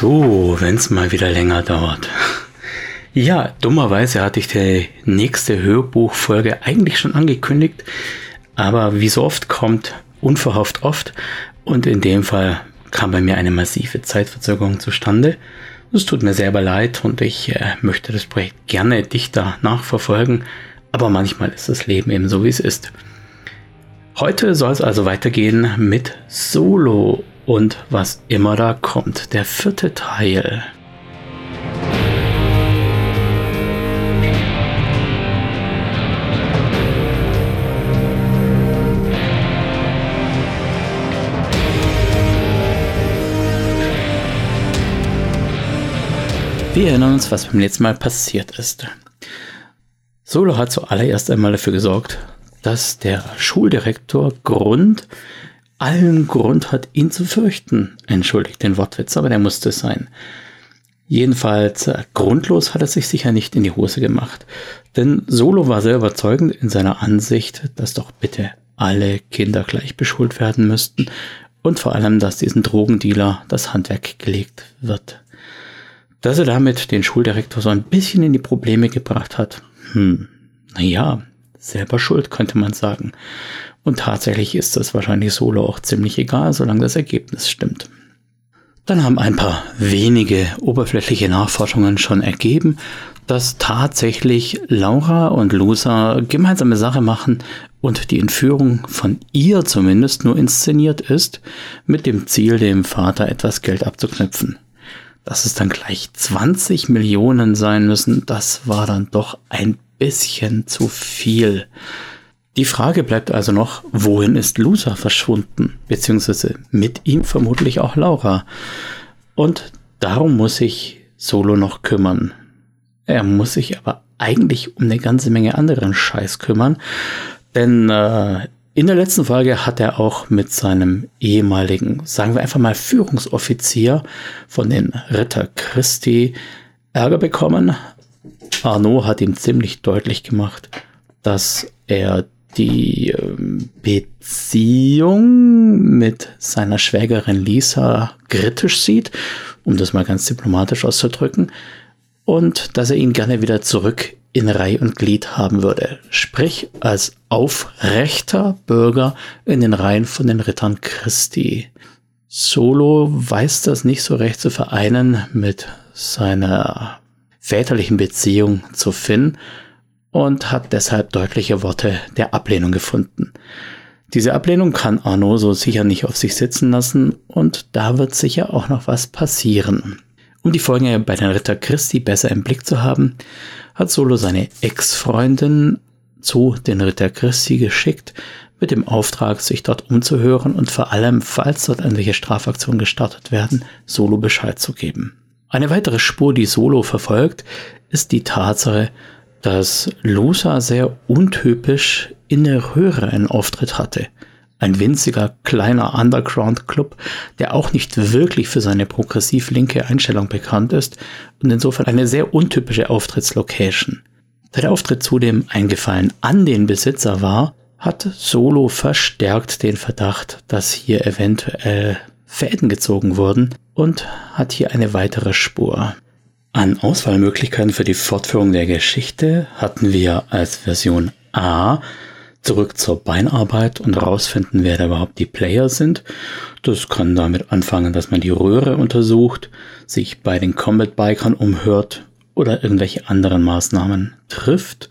So, wenn es mal wieder länger dauert. Ja, dummerweise hatte ich die nächste Hörbuchfolge eigentlich schon angekündigt, aber wie so oft kommt unverhofft oft und in dem Fall kam bei mir eine massive Zeitverzögerung zustande. Es tut mir selber leid und ich äh, möchte das Projekt gerne dichter nachverfolgen, aber manchmal ist das Leben eben so, wie es ist. Heute soll es also weitergehen mit Solo und was immer da kommt, der vierte Teil. Wir erinnern uns, was beim letzten Mal passiert ist. Solo hat zuallererst einmal dafür gesorgt, dass der Schuldirektor Grund allen Grund hat, ihn zu fürchten. Entschuldigt den Wortwitz, aber der musste sein. Jedenfalls äh, grundlos hat er sich sicher nicht in die Hose gemacht. Denn Solo war sehr überzeugend in seiner Ansicht, dass doch bitte alle Kinder gleich beschult werden müssten und vor allem, dass diesen Drogendealer das Handwerk gelegt wird. Dass er damit den Schuldirektor so ein bisschen in die Probleme gebracht hat, hm, naja, selber schuld, könnte man sagen. Und tatsächlich ist das wahrscheinlich Solo auch ziemlich egal, solange das Ergebnis stimmt. Dann haben ein paar wenige oberflächliche Nachforschungen schon ergeben, dass tatsächlich Laura und Lusa gemeinsame Sache machen und die Entführung von ihr zumindest nur inszeniert ist, mit dem Ziel, dem Vater etwas Geld abzuknüpfen. Dass es dann gleich 20 Millionen sein müssen, das war dann doch ein bisschen zu viel. Die Frage bleibt also noch, wohin ist Loser verschwunden? Beziehungsweise mit ihm vermutlich auch Laura. Und darum muss sich Solo noch kümmern. Er muss sich aber eigentlich um eine ganze Menge anderen Scheiß kümmern. Denn äh, in der letzten Folge hat er auch mit seinem ehemaligen, sagen wir einfach mal Führungsoffizier von den Ritter Christi Ärger bekommen. Arnaud hat ihm ziemlich deutlich gemacht, dass er die ähm, Beziehung mit seiner Schwägerin Lisa kritisch sieht, um das mal ganz diplomatisch auszudrücken, und dass er ihn gerne wieder zurück in Reih und Glied haben würde, sprich als aufrechter Bürger in den Reihen von den Rittern Christi. Solo weiß das nicht so recht zu vereinen mit seiner väterlichen Beziehung zu Finn und hat deshalb deutliche Worte der Ablehnung gefunden. Diese Ablehnung kann Arno so sicher nicht auf sich sitzen lassen und da wird sicher auch noch was passieren. Um die Folgen bei den Ritter Christi besser im Blick zu haben, hat Solo seine Ex-Freundin zu den Ritter Christi geschickt, mit dem Auftrag, sich dort umzuhören und vor allem, falls dort irgendwelche Strafaktionen gestartet werden, Solo Bescheid zu geben. Eine weitere Spur, die Solo verfolgt, ist die Tatsache, dass Lusa sehr untypisch in der Röhre einen Auftritt hatte. Ein winziger kleiner Underground-Club, der auch nicht wirklich für seine progressiv-linke Einstellung bekannt ist und insofern eine sehr untypische Auftrittslocation. Da der Auftritt zudem eingefallen an den Besitzer war, hat Solo verstärkt den Verdacht, dass hier eventuell Fäden gezogen wurden und hat hier eine weitere Spur. An Auswahlmöglichkeiten für die Fortführung der Geschichte hatten wir als Version A zurück zur Beinarbeit und herausfinden, wer da überhaupt die Player sind. Das kann damit anfangen, dass man die Röhre untersucht, sich bei den Combat Bikern umhört oder irgendwelche anderen Maßnahmen trifft.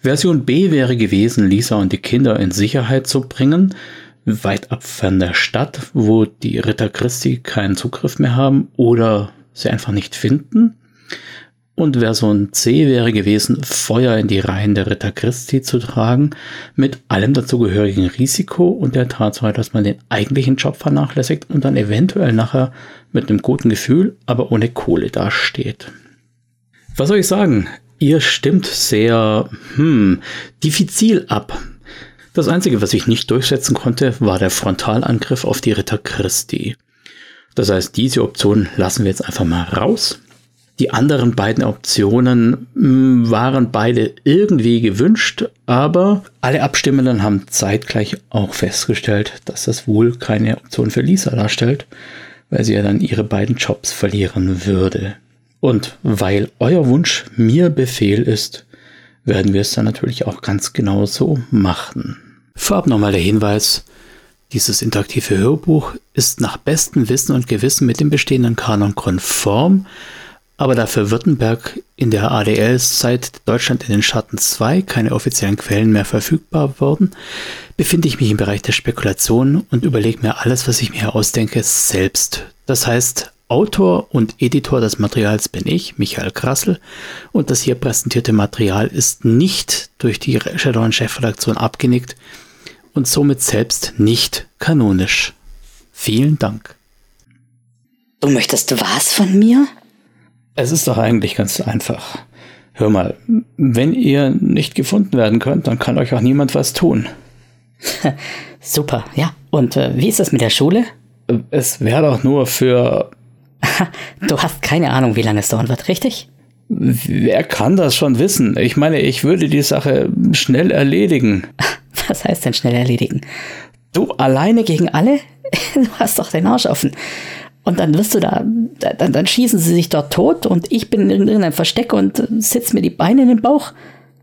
Version B wäre gewesen, Lisa und die Kinder in Sicherheit zu bringen, weit ab von der Stadt, wo die Ritter Christi keinen Zugriff mehr haben oder sie einfach nicht finden. Und Version C wäre gewesen, Feuer in die Reihen der Ritter Christi zu tragen, mit allem dazugehörigen Risiko und der Tatsache, dass man den eigentlichen Job vernachlässigt und dann eventuell nachher mit einem guten Gefühl, aber ohne Kohle dasteht. Was soll ich sagen? Ihr stimmt sehr, hm, diffizil ab. Das Einzige, was ich nicht durchsetzen konnte, war der Frontalangriff auf die Ritter Christi. Das heißt, diese Option lassen wir jetzt einfach mal raus. Die anderen beiden Optionen hm, waren beide irgendwie gewünscht, aber alle Abstimmenden haben zeitgleich auch festgestellt, dass das wohl keine Option für Lisa darstellt, weil sie ja dann ihre beiden Jobs verlieren würde. Und weil euer Wunsch mir Befehl ist, werden wir es dann natürlich auch ganz genau so machen. Vorab nochmal der Hinweis, dieses interaktive Hörbuch ist nach bestem Wissen und Gewissen mit dem bestehenden Kanon konform, aber da für Württemberg in der ADL seit Deutschland in den Schatten 2 keine offiziellen Quellen mehr verfügbar wurden, befinde ich mich im Bereich der Spekulation und überlege mir alles, was ich mir ausdenke, selbst. Das heißt, Autor und Editor des Materials bin ich, Michael Krassel, und das hier präsentierte Material ist nicht durch die Shadowrun-Chefredaktion abgenickt und somit selbst nicht kanonisch. Vielen Dank. Du möchtest was von mir? Es ist doch eigentlich ganz einfach. Hör mal, wenn ihr nicht gefunden werden könnt, dann kann euch auch niemand was tun. Super, ja. Und äh, wie ist das mit der Schule? Es wäre doch nur für Du hast keine Ahnung, wie lange es dauern wird, richtig? Wer kann das schon wissen? Ich meine, ich würde die Sache schnell erledigen. Was heißt denn schnell erledigen? Du alleine gegen alle? Du hast doch den Arsch offen. Und dann wirst du da, dann, dann schießen sie sich dort tot und ich bin in irgendeinem Versteck und sitze mir die Beine in den Bauch.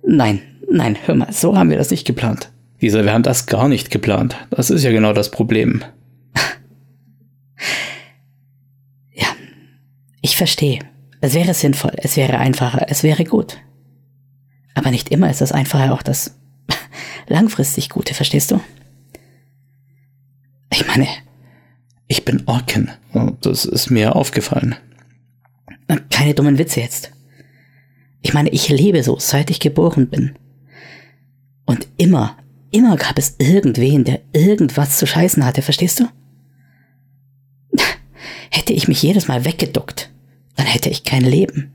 Nein, nein, hör mal, so haben wir das nicht geplant. Dieser, wir haben das gar nicht geplant. Das ist ja genau das Problem. Ich verstehe. Es wäre sinnvoll, es wäre einfacher, es wäre gut. Aber nicht immer ist das Einfache auch das langfristig Gute, verstehst du? Ich meine, ich bin Orken. Das ist mir aufgefallen. Keine dummen Witze jetzt. Ich meine, ich lebe so, seit ich geboren bin. Und immer, immer gab es irgendwen, der irgendwas zu scheißen hatte, verstehst du? Hätte ich mich jedes Mal weggeduckt, dann hätte ich kein Leben.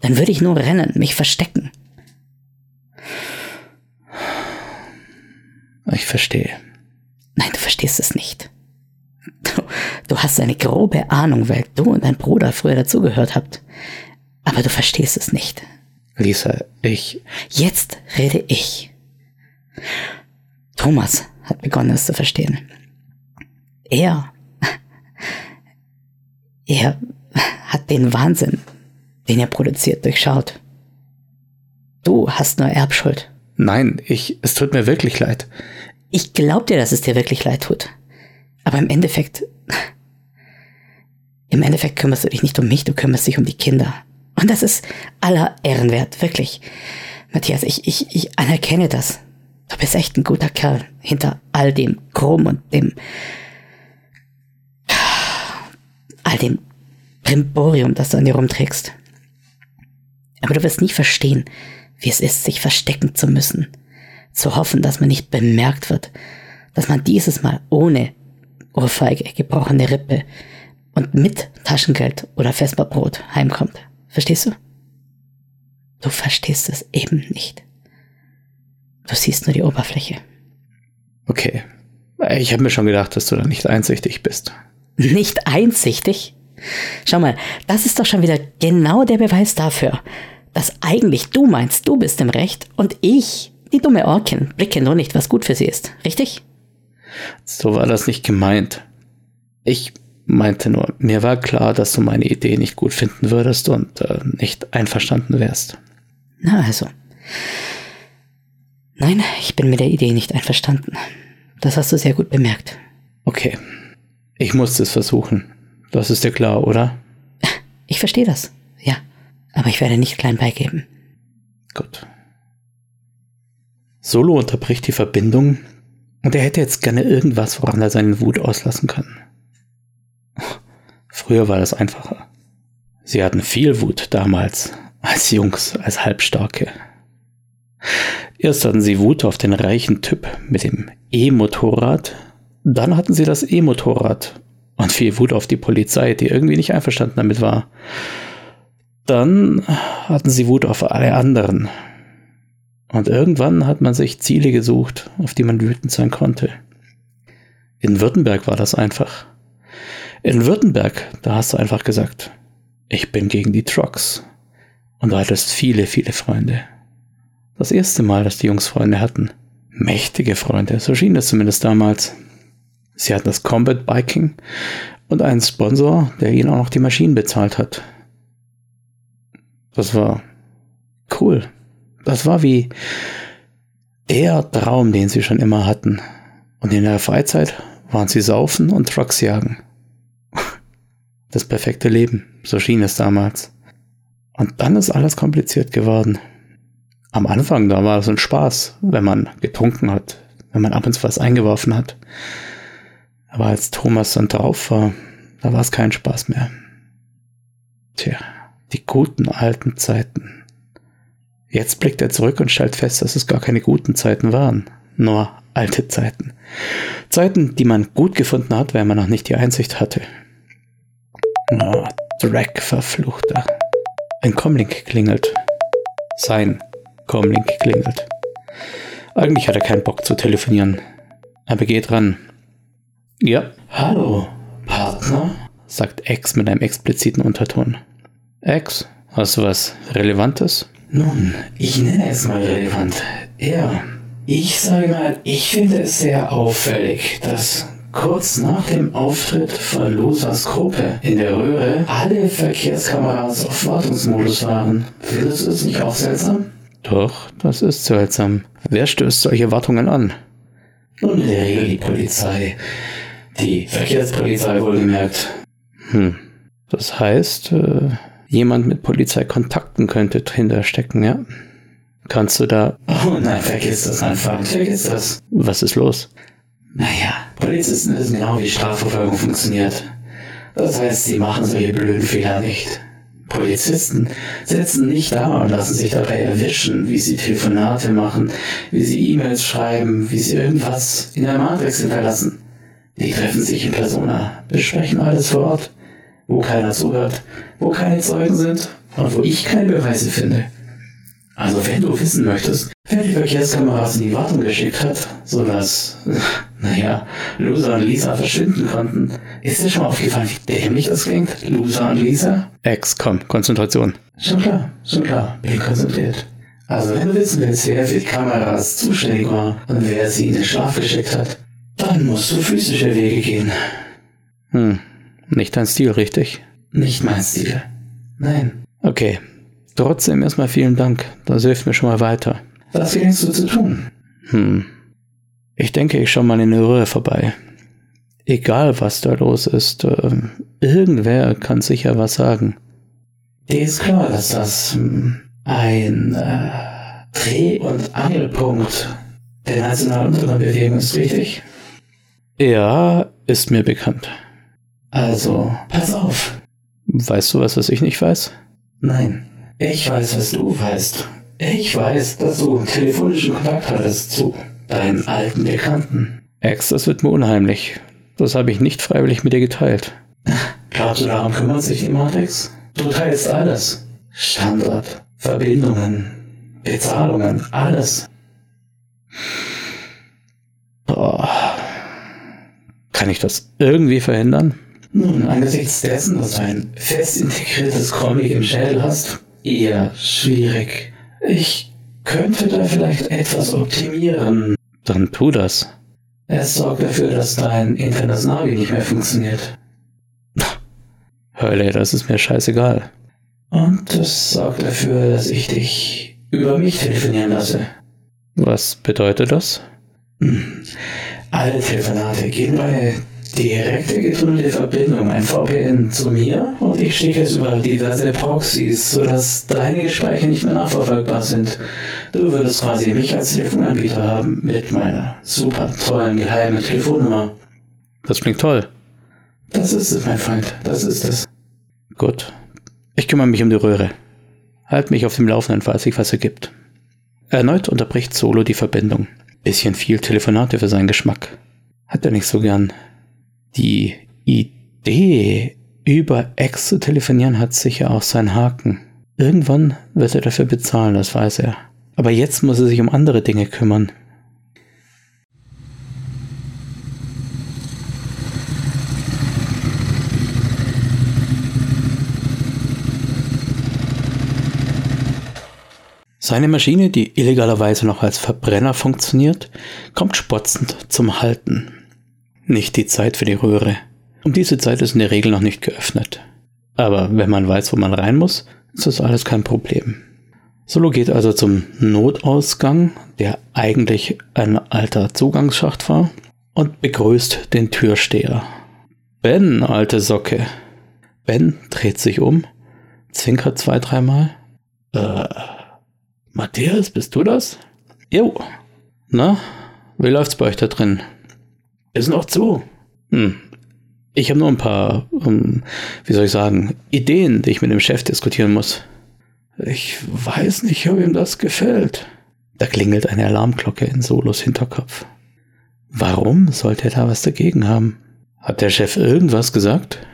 Dann würde ich nur rennen, mich verstecken. Ich verstehe. Nein, du verstehst es nicht. Du, du hast eine grobe Ahnung, weil du und dein Bruder früher dazugehört habt. Aber du verstehst es nicht. Lisa, ich. Jetzt rede ich. Thomas hat begonnen, es zu verstehen. Er er hat den Wahnsinn, den er produziert, durchschaut. Du hast nur Erbschuld. Nein, ich, es tut mir wirklich leid. Ich glaub dir, dass es dir wirklich leid tut. Aber im Endeffekt, im Endeffekt kümmerst du dich nicht um mich, du kümmerst dich um die Kinder. Und das ist aller Ehren wert, wirklich. Matthias, ich, ich, ich anerkenne das. Du bist echt ein guter Kerl hinter all dem Chrom und dem all dem Brimborium, das du an dir rumträgst. Aber du wirst nie verstehen, wie es ist, sich verstecken zu müssen, zu hoffen, dass man nicht bemerkt wird, dass man dieses Mal ohne Ohrfeige, gebrochene Rippe und mit Taschengeld oder Vesperbrot heimkommt. Verstehst du? Du verstehst es eben nicht. Du siehst nur die Oberfläche. Okay. Ich habe mir schon gedacht, dass du da nicht einsichtig bist nicht einsichtig? Schau mal, das ist doch schon wieder genau der Beweis dafür, dass eigentlich du meinst, du bist im Recht und ich, die dumme Orkin, blicke nur nicht, was gut für sie ist. Richtig? So war das nicht gemeint. Ich meinte nur, mir war klar, dass du meine Idee nicht gut finden würdest und äh, nicht einverstanden wärst. Na also. Nein, ich bin mit der Idee nicht einverstanden. Das hast du sehr gut bemerkt. Okay, ich musste es versuchen. Das ist dir klar, oder? Ich verstehe das, ja. Aber ich werde nicht klein beigeben. Gut. Solo unterbricht die Verbindung und er hätte jetzt gerne irgendwas, woran er seinen Wut auslassen kann. Früher war das einfacher. Sie hatten viel Wut damals, als Jungs, als Halbstarke. Erst hatten sie Wut auf den reichen Typ mit dem E-Motorrad, dann hatten sie das E-Motorrad und viel Wut auf die Polizei, die irgendwie nicht einverstanden damit war. Dann hatten sie Wut auf alle anderen. Und irgendwann hat man sich Ziele gesucht, auf die man wütend sein konnte. In Württemberg war das einfach. In Württemberg, da hast du einfach gesagt, ich bin gegen die Trucks. Und du hattest viele, viele Freunde. Das erste Mal, dass die Jungs Freunde hatten. Mächtige Freunde, so schien das zumindest damals. Sie hatten das Combat Biking und einen Sponsor, der ihnen auch noch die Maschinen bezahlt hat. Das war cool. Das war wie der Traum, den sie schon immer hatten. Und in der Freizeit waren sie saufen und Trucks jagen. Das perfekte Leben, so schien es damals. Und dann ist alles kompliziert geworden. Am Anfang, da war es ein Spaß, wenn man getrunken hat, wenn man ab und zu was eingeworfen hat. Aber als Thomas dann drauf war, da war es kein Spaß mehr. Tja, die guten alten Zeiten. Jetzt blickt er zurück und stellt fest, dass es gar keine guten Zeiten waren, nur alte Zeiten. Zeiten, die man gut gefunden hat, weil man noch nicht die Einsicht hatte. Oh, Dreck, verfluchter. Ein Comlink klingelt. Sein Comlink klingelt. Eigentlich hat er keinen Bock zu telefonieren. Aber geht ran. Ja. Hallo, Partner? sagt X mit einem expliziten Unterton. X, hast du was Relevantes? Nun, ich nenne es mal relevant. Ja, ich sage mal, ich finde es sehr auffällig, dass kurz nach dem Auftritt von Losas Gruppe in der Röhre alle Verkehrskameras auf Wartungsmodus waren. Findest du es nicht auch seltsam? Doch, das ist seltsam. Wer stößt solche Wartungen an? Nun, in der Regel die Polizei. Die Verkehrspolizei wohlgemerkt. Hm. Das heißt, äh, jemand mit Polizeikontakten könnte dahinter stecken, ja? Kannst du da. Oh nein, vergiss das einfach. Vergiss das. Was ist los? Naja, Polizisten wissen genau, wie Strafverfolgung funktioniert. Das heißt, sie machen solche blöden Fehler nicht. Polizisten sitzen nicht da und lassen sich dabei erwischen, wie sie Telefonate machen, wie sie E-Mails schreiben, wie sie irgendwas in der Matrix hinterlassen. Die treffen sich in Persona, besprechen alles vor Ort, wo keiner zuhört, wo keine Zeugen sind und wo ich keine Beweise finde. Also wenn du wissen möchtest, wer die Verkehrskameras in die Wartung geschickt hat, sodass, naja, Loser und Lisa verschwinden konnten, ist dir schon mal aufgefallen, wie dämlich das klingt? Loser und Lisa? Ex, komm, Konzentration. Schon klar, schon klar, bin konzentriert. Also wenn du wissen willst, wer für die Kameras zuständig war und wer sie in den Schlaf geschickt hat, dann musst du physische Wege gehen. Hm, nicht dein Stil, richtig? Nicht mein Stil. Nein. Okay. Trotzdem erstmal vielen Dank. Das hilft mir schon mal weiter. Was gedenkst du zu tun? Hm. Ich denke, ich schau mal in der Röhre vorbei. Egal, was da los ist, äh, irgendwer kann sicher was sagen. Dir ist klar, dass das hm, ein äh, Dreh- und Angelpunkt der nationalen Untergrundbewegung ist, richtig? Ja, ist mir bekannt. Also, pass auf. Weißt du was, was ich nicht weiß? Nein, ich weiß, was du weißt. Ich weiß, dass du telefonischen Kontakt hattest zu deinen alten Bekannten. Ex, das wird mir unheimlich. Das habe ich nicht freiwillig mit dir geteilt. Glaubst du, darum kümmert sich die Matrix? Du teilst alles. Standort, Verbindungen, Bezahlungen, alles. Oh. Kann ich das irgendwie verhindern? Nun, angesichts dessen, dass du ein fest integriertes Comic im Schädel hast, eher schwierig. Ich könnte da vielleicht etwas optimieren. Dann tu das. Es sorgt dafür, dass dein internes Navi nicht mehr funktioniert. Hölle, das ist mir scheißegal. Und es sorgt dafür, dass ich dich über mich telefonieren lasse. Was bedeutet das? Hm. Alle Telefonate gehen eine direkte getunnelte Verbindung, ein VPN zu mir und ich schicke es über diverse Proxys, sodass deine Gespräche nicht mehr nachverfolgbar sind. Du würdest quasi mich als Telefonanbieter haben mit meiner super tollen geheimen Telefonnummer. Das klingt toll. Das ist es, mein Freund, das ist es. Gut. Ich kümmere mich um die Röhre. Halt mich auf dem Laufenden, falls sich was ergibt. Erneut unterbricht Solo die Verbindung. Bisschen viel Telefonate für seinen Geschmack. Hat er nicht so gern. Die Idee, über Ex zu telefonieren, hat sicher auch seinen Haken. Irgendwann wird er dafür bezahlen, das weiß er. Aber jetzt muss er sich um andere Dinge kümmern. Seine Maschine, die illegalerweise noch als Verbrenner funktioniert, kommt spotzend zum Halten. Nicht die Zeit für die Röhre. Um diese Zeit ist in der Regel noch nicht geöffnet. Aber wenn man weiß, wo man rein muss, ist das alles kein Problem. Solo geht also zum Notausgang, der eigentlich ein alter Zugangsschacht war, und begrüßt den Türsteher. Ben, alte Socke. Ben dreht sich um, zwinkert zwei, dreimal. Äh, Matthias, bist du das? Jo. Na, wie läuft's bei euch da drin? Ist noch zu. Hm. Ich habe nur ein paar, um, wie soll ich sagen, Ideen, die ich mit dem Chef diskutieren muss. Ich weiß nicht, ob ihm das gefällt. Da klingelt eine Alarmglocke in Solos Hinterkopf. Warum sollte er da was dagegen haben? Hat der Chef irgendwas gesagt?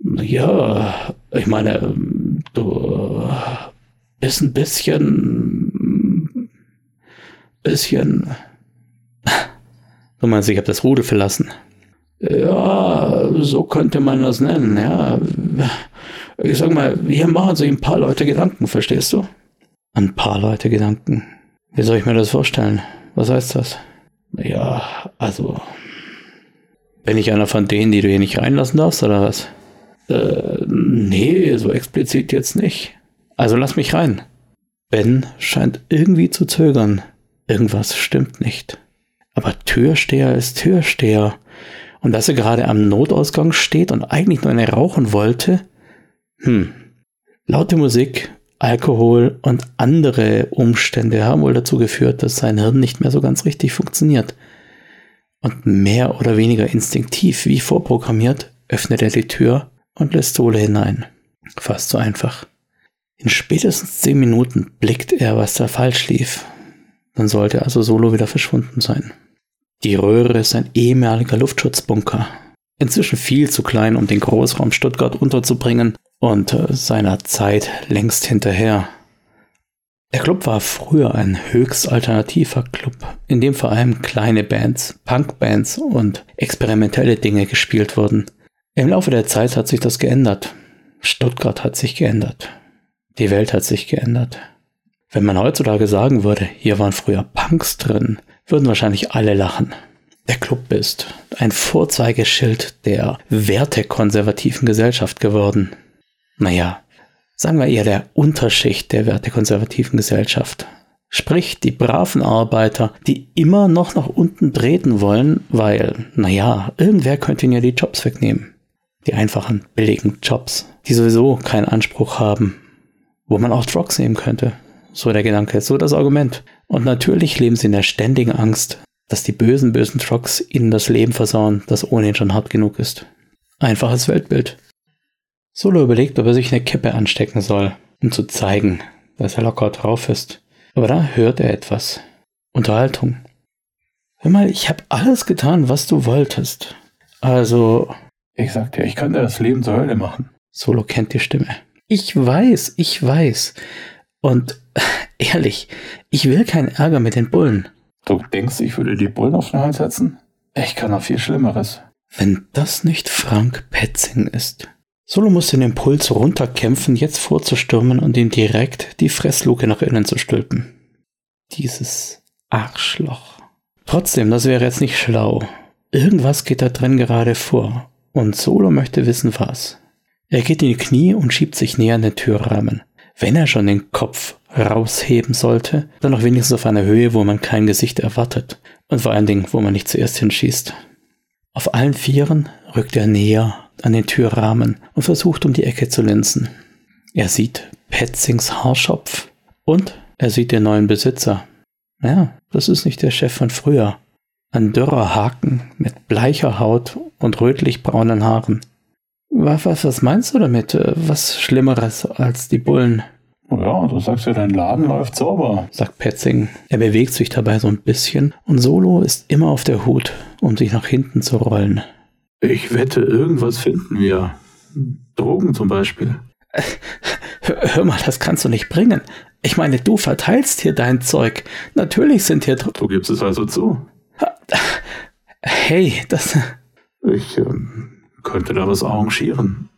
Ja, ich meine, du bist ein bisschen, bisschen. Du meinst, ich habe das Rudel verlassen? Ja, so könnte man das nennen, ja. Ich sag mal, hier machen sich ein paar Leute Gedanken, verstehst du? Ein paar Leute Gedanken. Wie soll ich mir das vorstellen? Was heißt das? Ja, also. Bin ich einer von denen, die du hier nicht reinlassen darfst, oder was? Äh, nee, so explizit jetzt nicht. Also lass mich rein. Ben scheint irgendwie zu zögern. Irgendwas stimmt nicht. Aber Türsteher ist Türsteher. Und dass er gerade am Notausgang steht und eigentlich nur eine rauchen wollte? Hm. Laute Musik, Alkohol und andere Umstände haben wohl dazu geführt, dass sein Hirn nicht mehr so ganz richtig funktioniert. Und mehr oder weniger instinktiv, wie vorprogrammiert, öffnet er die Tür und lässt Sole hinein. Fast so einfach. In spätestens zehn Minuten blickt er, was da falsch lief. Dann sollte also Solo wieder verschwunden sein. Die Röhre ist ein ehemaliger Luftschutzbunker. Inzwischen viel zu klein, um den Großraum Stuttgart unterzubringen und äh, seiner Zeit längst hinterher. Der Club war früher ein höchst alternativer Club, in dem vor allem kleine Bands, Punkbands und experimentelle Dinge gespielt wurden. Im Laufe der Zeit hat sich das geändert. Stuttgart hat sich geändert. Die Welt hat sich geändert. Wenn man heutzutage sagen würde, hier waren früher Punks drin, würden wahrscheinlich alle lachen. Der Club ist ein Vorzeigeschild der wertekonservativen Gesellschaft geworden. Naja, sagen wir eher der Unterschicht der wertekonservativen Gesellschaft. Sprich, die braven Arbeiter, die immer noch nach unten treten wollen, weil, naja, irgendwer könnte ihnen ja die Jobs wegnehmen. Die einfachen, billigen Jobs, die sowieso keinen Anspruch haben, wo man auch Drugs nehmen könnte. So der Gedanke, so das Argument. Und natürlich leben sie in der ständigen Angst, dass die bösen, bösen Trucks ihnen das Leben versauen, das ohnehin schon hart genug ist. Einfaches Weltbild. Solo überlegt, ob er sich eine Kippe anstecken soll, um zu zeigen, dass er locker drauf ist. Aber da hört er etwas. Unterhaltung. Hör mal, ich habe alles getan, was du wolltest. Also. Ich sagte, ich könnte das Leben zur Hölle machen. Solo kennt die Stimme. Ich weiß, ich weiß. Und ehrlich, ich will keinen Ärger mit den Bullen. Du denkst, ich würde die Bullen auf den Hals setzen? Ich kann noch viel Schlimmeres. Wenn das nicht Frank Petzing ist. Solo muss den Impuls runterkämpfen, jetzt vorzustürmen und ihm direkt die Fressluke nach innen zu stülpen. Dieses Arschloch. Trotzdem, das wäre jetzt nicht schlau. Irgendwas geht da drin gerade vor. Und Solo möchte wissen, was. Er geht in die Knie und schiebt sich näher an den Türrahmen wenn er schon den Kopf rausheben sollte, dann noch wenigstens auf einer Höhe, wo man kein Gesicht erwartet und vor allen Dingen, wo man nicht zuerst hinschießt. Auf allen Vieren rückt er näher an den Türrahmen und versucht um die Ecke zu linsen. Er sieht Petzings Haarschopf und er sieht den neuen Besitzer. Ja, das ist nicht der Chef von früher. Ein dürrer Haken mit bleicher Haut und rötlich-braunen Haaren. Was, was, was meinst du damit? Was Schlimmeres als die Bullen? Ja, du sagst ja, dein Laden läuft sauber, sagt Petzing. Er bewegt sich dabei so ein bisschen und Solo ist immer auf der Hut, um sich nach hinten zu rollen. Ich wette, irgendwas finden wir. Drogen zum Beispiel. Hör mal, das kannst du nicht bringen. Ich meine, du verteilst hier dein Zeug. Natürlich sind hier Drogen. Du gibst es also zu. Hey, das. Ich ähm, könnte da was arrangieren.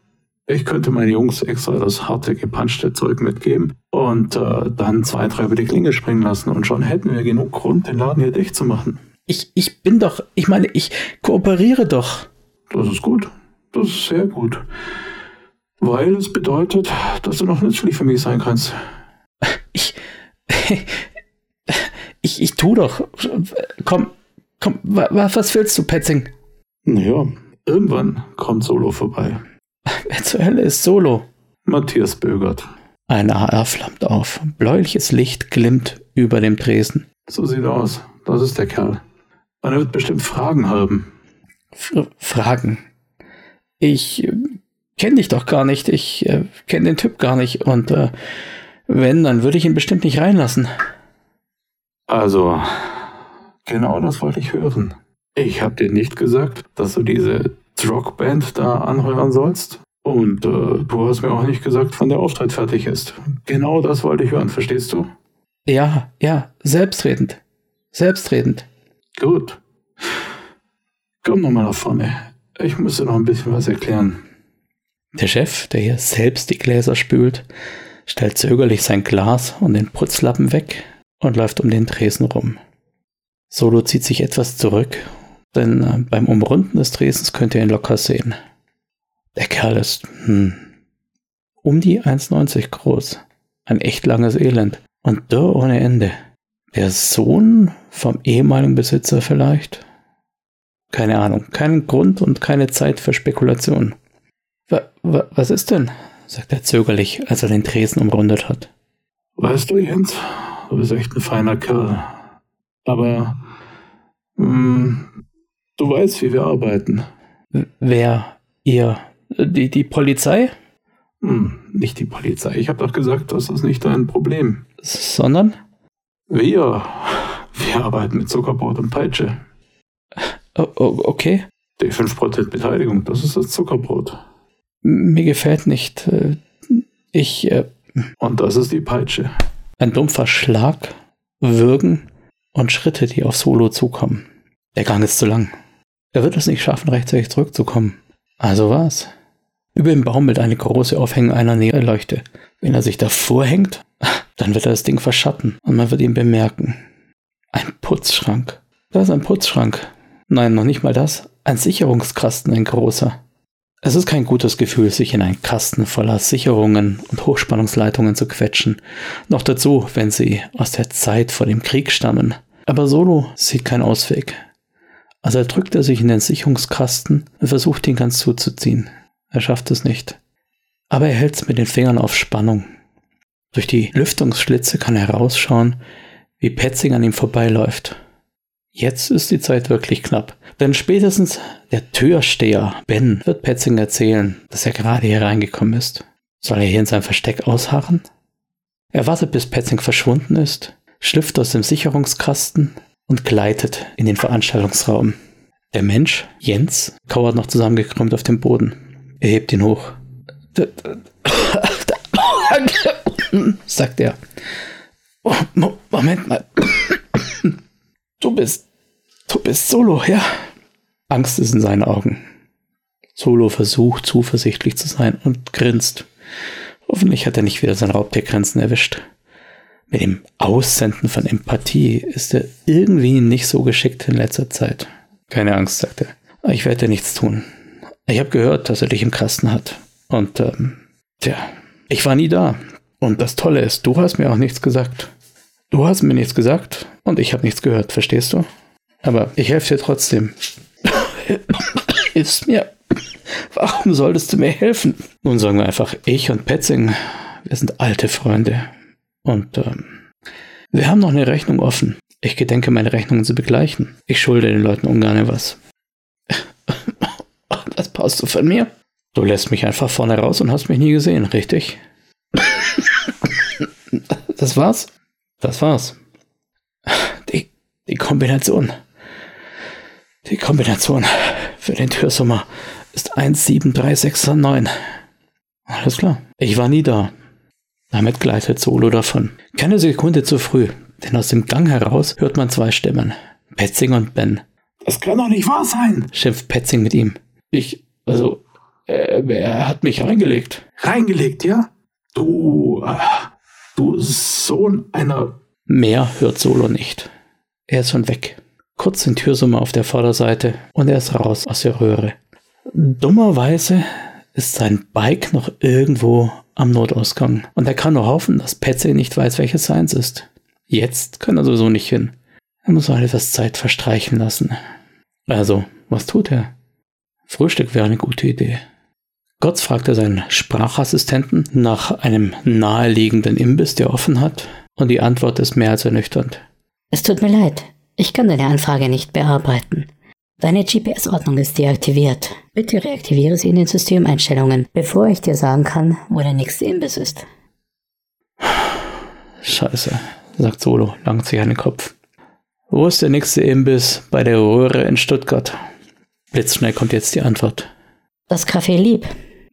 Ich könnte meinen Jungs extra das harte, gepanschte Zeug mitgeben und äh, dann zwei, drei über die Klinge springen lassen und schon hätten wir genug Grund, den Laden hier dicht zu machen. Ich, ich bin doch, ich meine, ich kooperiere doch. Das ist gut. Das ist sehr gut. Weil es bedeutet, dass du noch nützlich für mich sein kannst. Ich. Ich, ich tu doch. Komm, komm, was willst du, Petzing? Naja, irgendwann kommt Solo vorbei. Wer zur Hölle ist Solo? Matthias Bögert. Eine AR flammt auf. Bläuliches Licht glimmt über dem Tresen. So sieht er aus. Das ist der Kerl. Und er wird bestimmt Fragen haben. F Fragen? Ich äh, kenne dich doch gar nicht. Ich äh, kenne den Typ gar nicht. Und äh, wenn, dann würde ich ihn bestimmt nicht reinlassen. Also, genau das wollte ich hören. Ich habe dir nicht gesagt, dass du diese Rockband da anheuern sollst. Und äh, du hast mir auch nicht gesagt, wann der Auftritt fertig ist. Genau das wollte ich hören, verstehst du? Ja, ja, selbstredend. Selbstredend. Gut. Komm nochmal nach vorne. Ich muss dir noch ein bisschen was erklären. Der Chef, der hier selbst die Gläser spült, stellt zögerlich sein Glas und den Putzlappen weg und läuft um den Tresen rum. Solo zieht sich etwas zurück, denn äh, beim Umrunden des Tresens könnt ihr ihn locker sehen. Der Kerl ist hm, um die 1,90 groß. Ein echt langes Elend. Und dürr ohne Ende. Der Sohn vom ehemaligen Besitzer vielleicht? Keine Ahnung. Kein Grund und keine Zeit für Spekulation. Wa wa was ist denn? sagt er zögerlich, als er den Tresen umrundet hat. Weißt du, Jens, du bist echt ein feiner Kerl. Aber mh, hm, du weißt, wie wir arbeiten. Wer? Ihr? Die, die Polizei? Hm, nicht die Polizei. Ich habe doch gesagt, das ist nicht dein Problem. Sondern? Wir. Wir arbeiten mit Zuckerbrot und Peitsche. Okay. Die 5% Beteiligung, das ist das Zuckerbrot. Mir gefällt nicht. Äh, ich. Äh, und das ist die Peitsche. Ein dumpfer Schlag, Würgen und Schritte, die auf Solo zukommen. Der Gang ist zu lang. Er wird es nicht schaffen, rechtzeitig zurückzukommen. Also was? Über dem Baum mit eine große Aufhängung einer Nährleuchte. Wenn er sich davor hängt, dann wird er das Ding verschatten und man wird ihn bemerken. Ein Putzschrank. Da ist ein Putzschrank. Nein, noch nicht mal das. Ein Sicherungskasten, ein großer. Es ist kein gutes Gefühl, sich in einen Kasten voller Sicherungen und Hochspannungsleitungen zu quetschen. Noch dazu, wenn sie aus der Zeit vor dem Krieg stammen. Aber Solo sieht keinen Ausweg. Also drückt er sich in den Sicherungskasten und versucht ihn ganz zuzuziehen. Er schafft es nicht. Aber er hält es mit den Fingern auf Spannung. Durch die Lüftungsschlitze kann er herausschauen, wie Petzing an ihm vorbeiläuft. Jetzt ist die Zeit wirklich knapp. Denn spätestens der Türsteher Ben wird Petzing erzählen, dass er gerade hier reingekommen ist. Soll er hier in seinem Versteck ausharren? Er wartet, bis Petzing verschwunden ist, schlüpft aus dem Sicherungskasten und gleitet in den Veranstaltungsraum. Der Mensch, Jens, kauert noch zusammengekrümmt auf dem Boden. Er hebt ihn hoch. sagt er. Oh, Moment mal. Du bist. Du bist Solo, ja? Angst ist in seinen Augen. Solo versucht, zuversichtlich zu sein und grinst. Hoffentlich hat er nicht wieder sein Raubtiergrenzen erwischt. Mit dem Aussenden von Empathie ist er irgendwie nicht so geschickt in letzter Zeit. Keine Angst, sagt er. Ich werde dir nichts tun. Ich habe gehört, dass er dich im Kasten hat. Und, ähm, tja, ich war nie da. Und das Tolle ist, du hast mir auch nichts gesagt. Du hast mir nichts gesagt und ich habe nichts gehört, verstehst du? Aber ich helfe dir trotzdem. Hilfst mir. Warum solltest du mir helfen? Nun sagen wir einfach, ich und Petzing, wir sind alte Freunde. Und ähm, wir haben noch eine Rechnung offen. Ich gedenke, meine Rechnungen zu begleichen. Ich schulde den Leuten ungern was. Das passt du von mir? Du lässt mich einfach vorne raus und hast mich nie gesehen, richtig? Das war's? Das war's. Die, die Kombination. Die Kombination für den Türsummer ist 17369. Alles klar. Ich war nie da. Damit gleitet Solo davon. Keine Sekunde zu früh, denn aus dem Gang heraus hört man zwei Stimmen. Petzing und Ben. Das kann doch nicht wahr sein, schimpft Petzing mit ihm. Ich, also, äh, er hat mich reingelegt. Reingelegt, ja? Du, äh, du Sohn einer. Mehr hört Solo nicht. Er ist schon weg. kurz den Türsummer auf der Vorderseite und er ist raus aus der Röhre. Dummerweise ist sein Bike noch irgendwo am Notausgang und er kann nur hoffen, dass Patsy nicht weiß, welches seins ist. Jetzt kann er sowieso nicht hin. Er muss auch etwas Zeit verstreichen lassen. Also, was tut er? Frühstück wäre eine gute Idee. Gotts fragte seinen Sprachassistenten nach einem naheliegenden Imbiss, der offen hat, und die Antwort ist mehr als ernüchternd. Es tut mir leid, ich kann deine Anfrage nicht bearbeiten. Deine GPS-Ordnung ist deaktiviert. Bitte reaktiviere sie in den Systemeinstellungen, bevor ich dir sagen kann, wo der nächste Imbiss ist. Scheiße, sagt Solo, langt sich an den Kopf. Wo ist der nächste Imbiss bei der Röhre in Stuttgart? Blitzschnell kommt jetzt die Antwort. Das Café Lieb.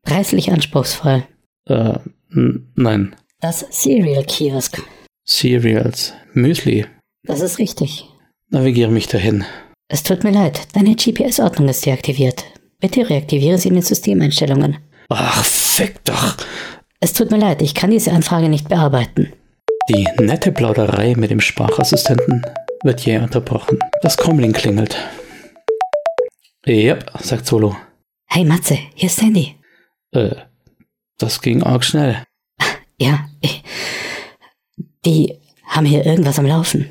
Preislich anspruchsvoll. Äh, nein. Das Cereal Kiosk. Cereals. Müsli. Das ist richtig. Navigiere mich dahin. Es tut mir leid, deine GPS-Ordnung ist deaktiviert. Bitte reaktiviere sie in den Systemeinstellungen. Ach, fick doch. Es tut mir leid, ich kann diese Anfrage nicht bearbeiten. Die nette Plauderei mit dem Sprachassistenten wird jäh unterbrochen. Das Comlink klingelt. Yep, sagt Solo. Hey Matze, hier ist Sandy. Äh, das ging arg schnell. Ja, ich, die haben hier irgendwas am Laufen.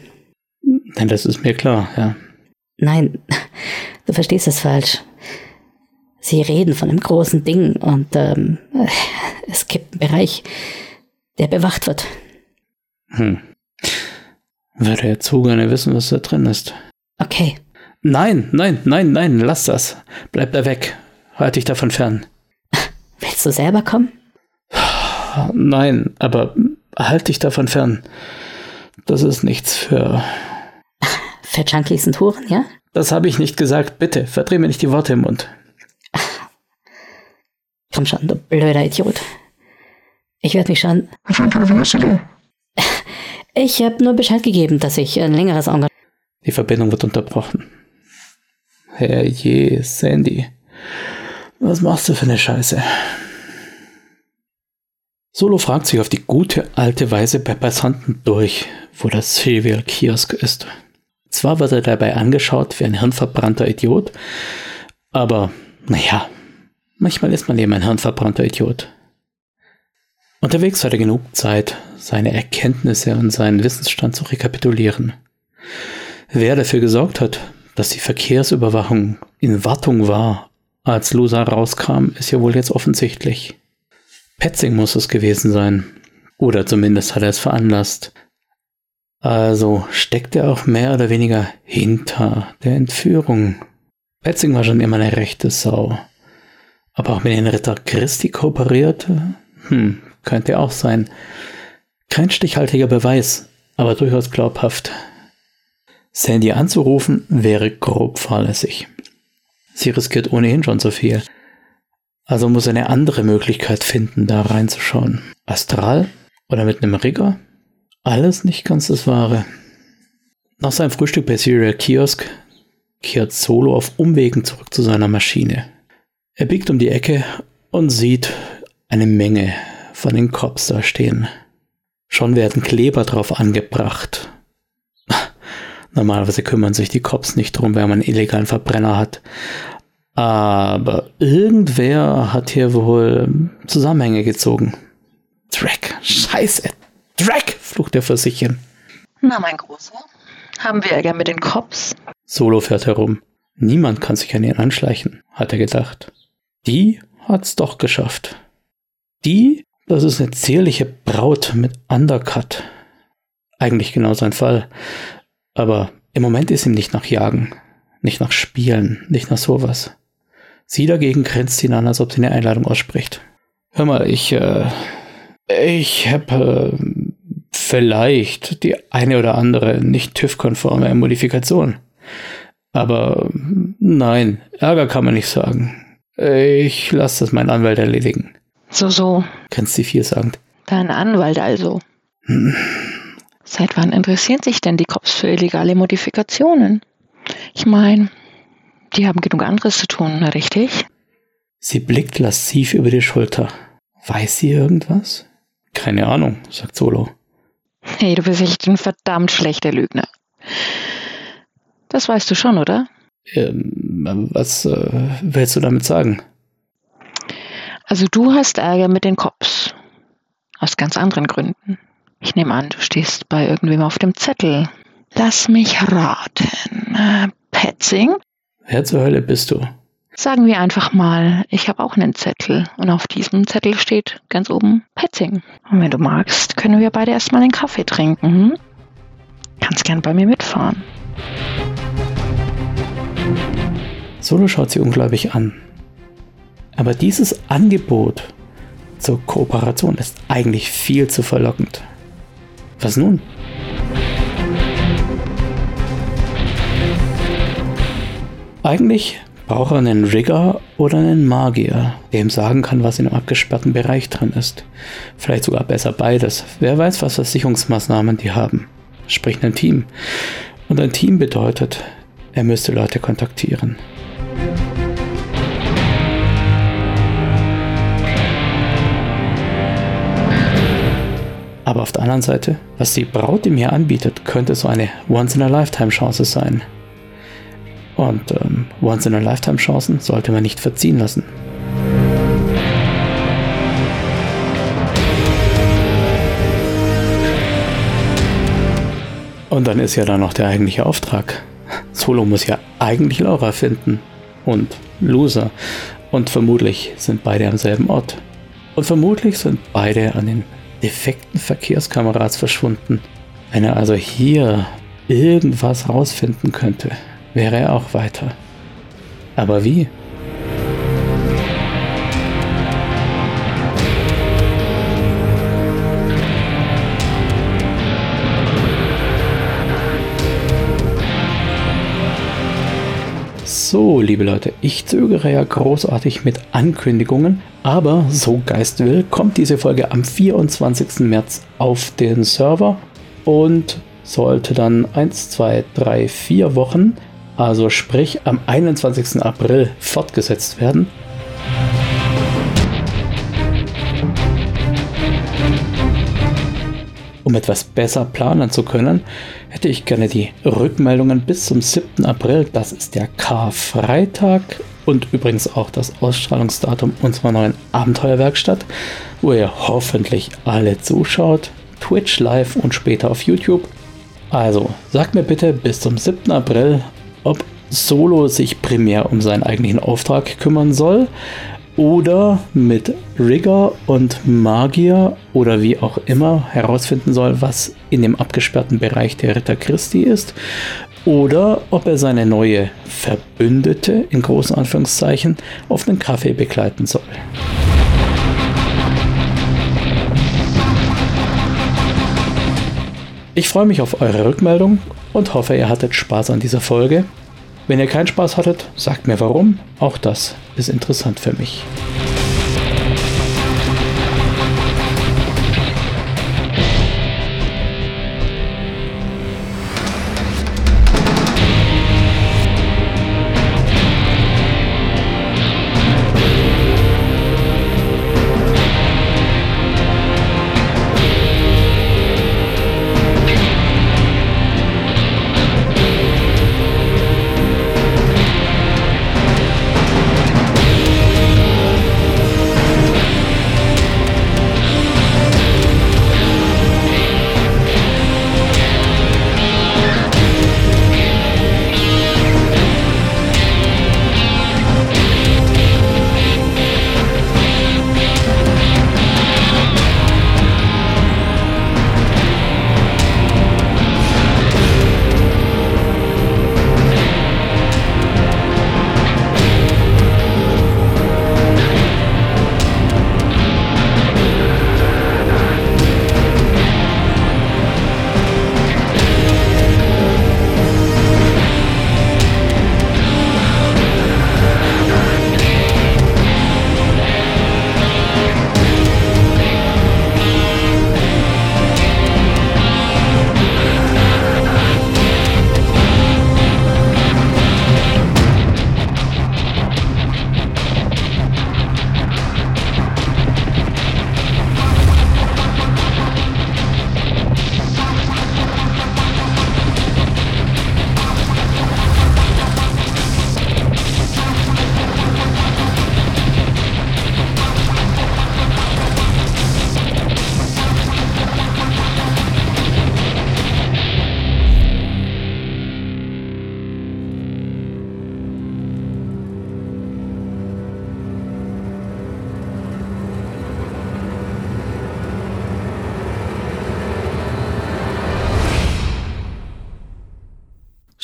Denn das ist mir klar, ja. Nein, du verstehst es falsch. Sie reden von einem großen Ding und ähm, es gibt einen Bereich, der bewacht wird. Hm. Würde er zu gerne wissen, was da drin ist. Okay. Nein, nein, nein, nein, lass das. Bleib da weg. Halt dich davon fern. Willst du selber kommen? Nein, aber halt dich davon fern. Das ist nichts für. Für Junkies und Huren, ja? Das habe ich nicht gesagt. Bitte, verdreh mir nicht die Worte im Mund. Komm schon, du blöder Idiot. Ich werde mich schon. Ich habe nur Bescheid gegeben, dass ich ein längeres Engagement. Die Verbindung wird unterbrochen. Herrje, Sandy. Was machst du für eine Scheiße? Solo fragt sich auf die gute alte Weise bei Passanten durch, wo das Serial Kiosk ist. Zwar wird er dabei angeschaut wie ein hirnverbrannter Idiot, aber naja, manchmal ist man eben ein hirnverbrannter Idiot. Unterwegs hat er genug Zeit, seine Erkenntnisse und seinen Wissensstand zu rekapitulieren. Wer dafür gesorgt hat, dass die Verkehrsüberwachung in Wartung war, als Loser rauskam, ist ja wohl jetzt offensichtlich. Petzing muss es gewesen sein. Oder zumindest hat er es veranlasst. Also steckt er auch mehr oder weniger hinter der Entführung. Petzing war schon immer eine rechte Sau. Aber auch mit den Ritter Christi kooperierte? Hm, könnte auch sein. Kein stichhaltiger Beweis, aber durchaus glaubhaft. Sandy anzurufen wäre grob fahrlässig. Sie riskiert ohnehin schon so viel. Also muss eine andere Möglichkeit finden, da reinzuschauen. Astral? Oder mit einem Rigger? Alles nicht ganz das Wahre. Nach seinem Frühstück bei Serial Kiosk kehrt Solo auf Umwegen zurück zu seiner Maschine. Er biegt um die Ecke und sieht eine Menge von den Cops da stehen. Schon werden Kleber drauf angebracht. Normalerweise kümmern sich die Cops nicht drum, wenn man einen illegalen Verbrenner hat. Aber irgendwer hat hier wohl Zusammenhänge gezogen. Dreck, scheiße, Dreck, flucht er vor sich hin. Na, mein Großer, haben wir Ärger mit den Cops? Solo fährt herum. Niemand kann sich an ihn anschleichen, hat er gedacht. Die hat's doch geschafft. Die das ist eine zierliche Braut mit Undercut. Eigentlich genau sein Fall. Aber im Moment ist ihm nicht nach Jagen, nicht nach Spielen, nicht nach sowas. Sie dagegen grenzt ihn an, als ob sie eine Einladung ausspricht. Hör mal, ich, äh, ich hab, äh, vielleicht die eine oder andere nicht TÜV-konforme Modifikation. Aber nein, Ärger kann man nicht sagen. Ich lasse das meinen Anwalt erledigen. So, so. Grenzt sie vielsagend. Dein Anwalt also. Hm. Seit wann interessieren sich denn die Cops für illegale Modifikationen? Ich meine, die haben genug anderes zu tun, richtig? Sie blickt lasziv über die Schulter. Weiß sie irgendwas? Keine Ahnung, sagt Solo. Hey, du bist echt ein verdammt schlechter Lügner. Das weißt du schon, oder? Ähm, was äh, willst du damit sagen? Also du hast Ärger mit den Cops. Aus ganz anderen Gründen. Ich nehme an, du stehst bei irgendwem auf dem Zettel. Lass mich raten. Äh, Petzing? Wer zur Hölle bist du? Sagen wir einfach mal, ich habe auch einen Zettel und auf diesem Zettel steht ganz oben Petzing. Und wenn du magst, können wir beide erstmal einen Kaffee trinken. Hm? Kannst gern bei mir mitfahren. Solo schaut sie ungläubig an. Aber dieses Angebot zur Kooperation ist eigentlich viel zu verlockend. Was nun? Eigentlich braucht er einen Rigger oder einen Magier, der ihm sagen kann, was in einem abgesperrten Bereich drin ist. Vielleicht sogar besser beides. Wer weiß, was Versicherungsmaßnahmen die haben. Sprich ein Team. Und ein Team bedeutet, er müsste Leute kontaktieren. Aber auf der anderen Seite, was die Braut ihm hier anbietet, könnte so eine Once-in-a-Lifetime-Chance sein. Und ähm, Once-in-a-Lifetime-Chancen sollte man nicht verziehen lassen. Und dann ist ja dann noch der eigentliche Auftrag. Solo muss ja eigentlich Laura finden. Und Loser. Und vermutlich sind beide am selben Ort. Und vermutlich sind beide an den defekten Verkehrskameras verschwunden. Wenn er also hier irgendwas rausfinden könnte, wäre er auch weiter. Aber wie? So, liebe Leute, ich zögere ja großartig mit Ankündigungen, aber so Geist will, kommt diese Folge am 24. März auf den Server und sollte dann 1, 2, 3, 4 Wochen, also sprich am 21. April fortgesetzt werden. Um etwas besser planen zu können, hätte ich gerne die Rückmeldungen bis zum 7. April, das ist der Karfreitag und übrigens auch das Ausstrahlungsdatum unserer neuen Abenteuerwerkstatt, wo ihr hoffentlich alle zuschaut, Twitch live und später auf YouTube. Also, sagt mir bitte bis zum 7. April, ob Solo sich primär um seinen eigentlichen Auftrag kümmern soll oder mit Rigger und Magier oder wie auch immer herausfinden soll, was in dem abgesperrten Bereich der Ritter Christi ist oder ob er seine neue Verbündete in großen Anführungszeichen auf einen Kaffee begleiten soll. Ich freue mich auf eure Rückmeldung und hoffe, ihr hattet Spaß an dieser Folge. Wenn ihr keinen Spaß hattet, sagt mir warum. Auch das ist interessant für mich.